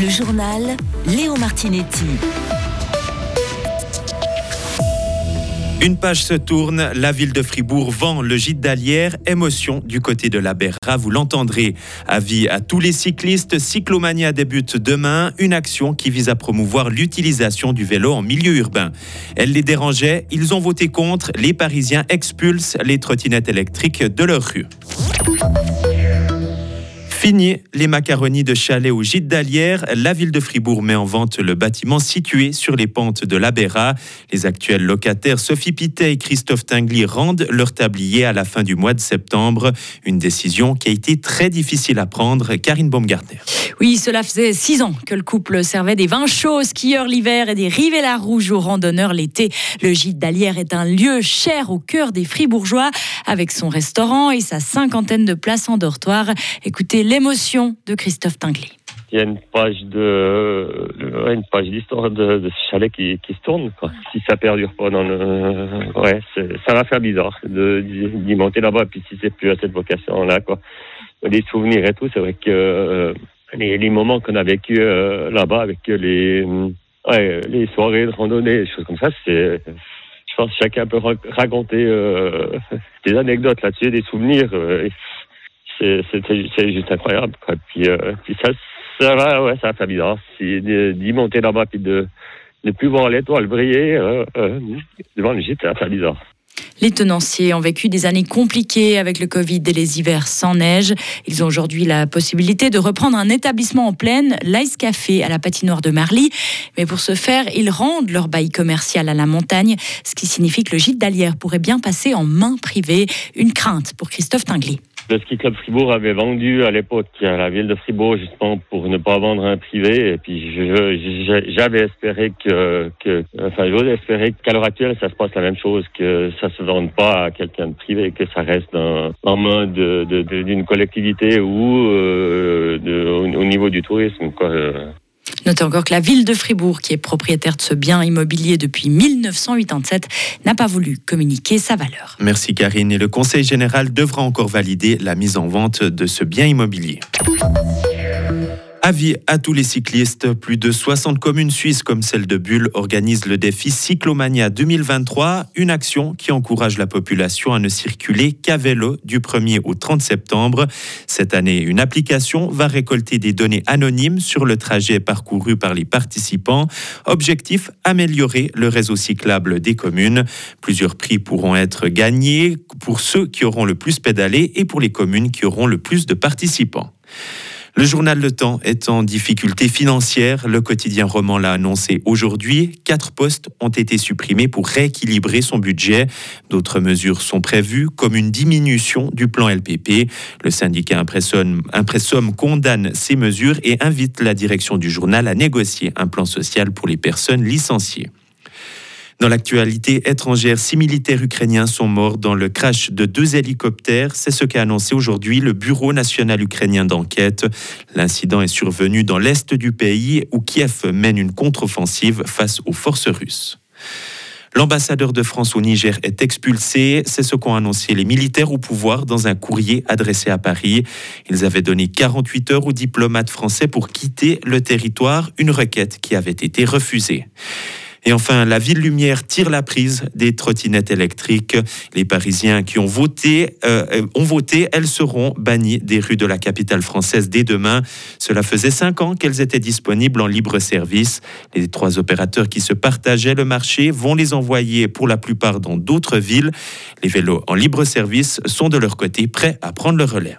Le journal Léo Martinetti. Une page se tourne, la ville de Fribourg vend le gîte d'Alière, émotion du côté de la Berra, vous l'entendrez. Avis à tous les cyclistes, Cyclomania débute demain, une action qui vise à promouvoir l'utilisation du vélo en milieu urbain. Elle les dérangeait, ils ont voté contre, les Parisiens expulsent les trottinettes électriques de leur rue. Fini les macaronis de chalet au gîte d'Alière. La ville de Fribourg met en vente le bâtiment situé sur les pentes de la Béra. Les actuels locataires Sophie Pitet et Christophe Tingly rendent leur tablier à la fin du mois de septembre. Une décision qui a été très difficile à prendre. Karine Baumgartner. Oui, cela faisait six ans que le couple servait des vins chauds skieurs l'hiver et des rivella rouges aux randonneurs l'été. Le gîte d'Alière est un lieu cher au cœur des Fribourgeois avec son restaurant et sa cinquantaine de places en dortoir. Écoutez l'émotion de Christophe Tingley. Il y a une page de une page d'histoire de, de, ce chalet qui, qui se tourne. Quoi. Si ça perdure pas dans le ouais, ça va faire bizarre de d'y monter là-bas. Puis si c'est plus à cette vocation-là, quoi. Les souvenirs et tout, c'est vrai que euh, les, les, moments qu'on a vécu euh, là-bas avec les ouais, les soirées de randonnée, des choses comme ça, c'est je pense que chacun peut raconter euh, des anecdotes là-dessus, des souvenirs. Euh, c'est juste incroyable. Quoi. Puis, euh, puis ça, ça va, ouais, ça fait bizarre. D'y monter là-bas puis de ne plus voir l'étoile briller euh, euh, devant le gîte, ça fait bizarre. Les tenanciers ont vécu des années compliquées avec le Covid et les hivers sans neige. Ils ont aujourd'hui la possibilité de reprendre un établissement en pleine, l'Ice Café à la patinoire de Marly. Mais pour ce faire, ils rendent leur bail commercial à la montagne, ce qui signifie que le gîte d'Alière pourrait bien passer en main privée. Une crainte pour Christophe Tingly. Le ski club Fribourg avait vendu à l'époque à la ville de Fribourg justement pour ne pas vendre un privé. Et puis j'avais espéré que, que enfin j'ose espérer qu'à l'heure actuelle ça se passe la même chose, que ça se vende pas à quelqu'un de privé, que ça reste en, en main d'une collectivité ou euh, au, au, niveau du tourisme. Quoi. Notez encore que la ville de Fribourg, qui est propriétaire de ce bien immobilier depuis 1987, n'a pas voulu communiquer sa valeur. Merci Karine. Et le Conseil général devra encore valider la mise en vente de ce bien immobilier. Avis à tous les cyclistes, plus de 60 communes suisses comme celle de Bulle organisent le défi Cyclomania 2023, une action qui encourage la population à ne circuler qu'à vélo du 1er au 30 septembre. Cette année, une application va récolter des données anonymes sur le trajet parcouru par les participants. Objectif, améliorer le réseau cyclable des communes. Plusieurs prix pourront être gagnés pour ceux qui auront le plus pédalé et pour les communes qui auront le plus de participants. Le journal Le Temps est en difficulté financière. Le quotidien roman l'a annoncé aujourd'hui. Quatre postes ont été supprimés pour rééquilibrer son budget. D'autres mesures sont prévues, comme une diminution du plan LPP. Le syndicat Impressum, condamne ces mesures et invite la direction du journal à négocier un plan social pour les personnes licenciées. Dans l'actualité étrangère, six militaires ukrainiens sont morts dans le crash de deux hélicoptères. C'est ce qu'a annoncé aujourd'hui le Bureau national ukrainien d'enquête. L'incident est survenu dans l'est du pays où Kiev mène une contre-offensive face aux forces russes. L'ambassadeur de France au Niger est expulsé. C'est ce qu'ont annoncé les militaires au pouvoir dans un courrier adressé à Paris. Ils avaient donné 48 heures aux diplomates français pour quitter le territoire, une requête qui avait été refusée. Et enfin, la ville lumière tire la prise des trottinettes électriques. Les Parisiens qui ont voté, euh, ont voté, elles seront bannies des rues de la capitale française dès demain. Cela faisait cinq ans qu'elles étaient disponibles en libre service. Les trois opérateurs qui se partageaient le marché vont les envoyer pour la plupart dans d'autres villes. Les vélos en libre service sont de leur côté prêts à prendre le relais.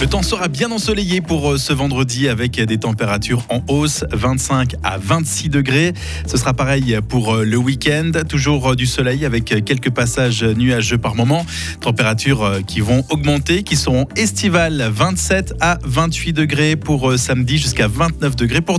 le temps sera bien ensoleillé pour euh, ce vendredi avec des températures en hausse, 25 à 26 degrés. Ce sera pareil pour euh, le week-end, toujours euh, du soleil avec quelques passages nuageux par moment. Températures qui vont augmenter, qui seront estivales, 27 à 28 degrés pour samedi jusqu'à 29 degrés pour dimanche.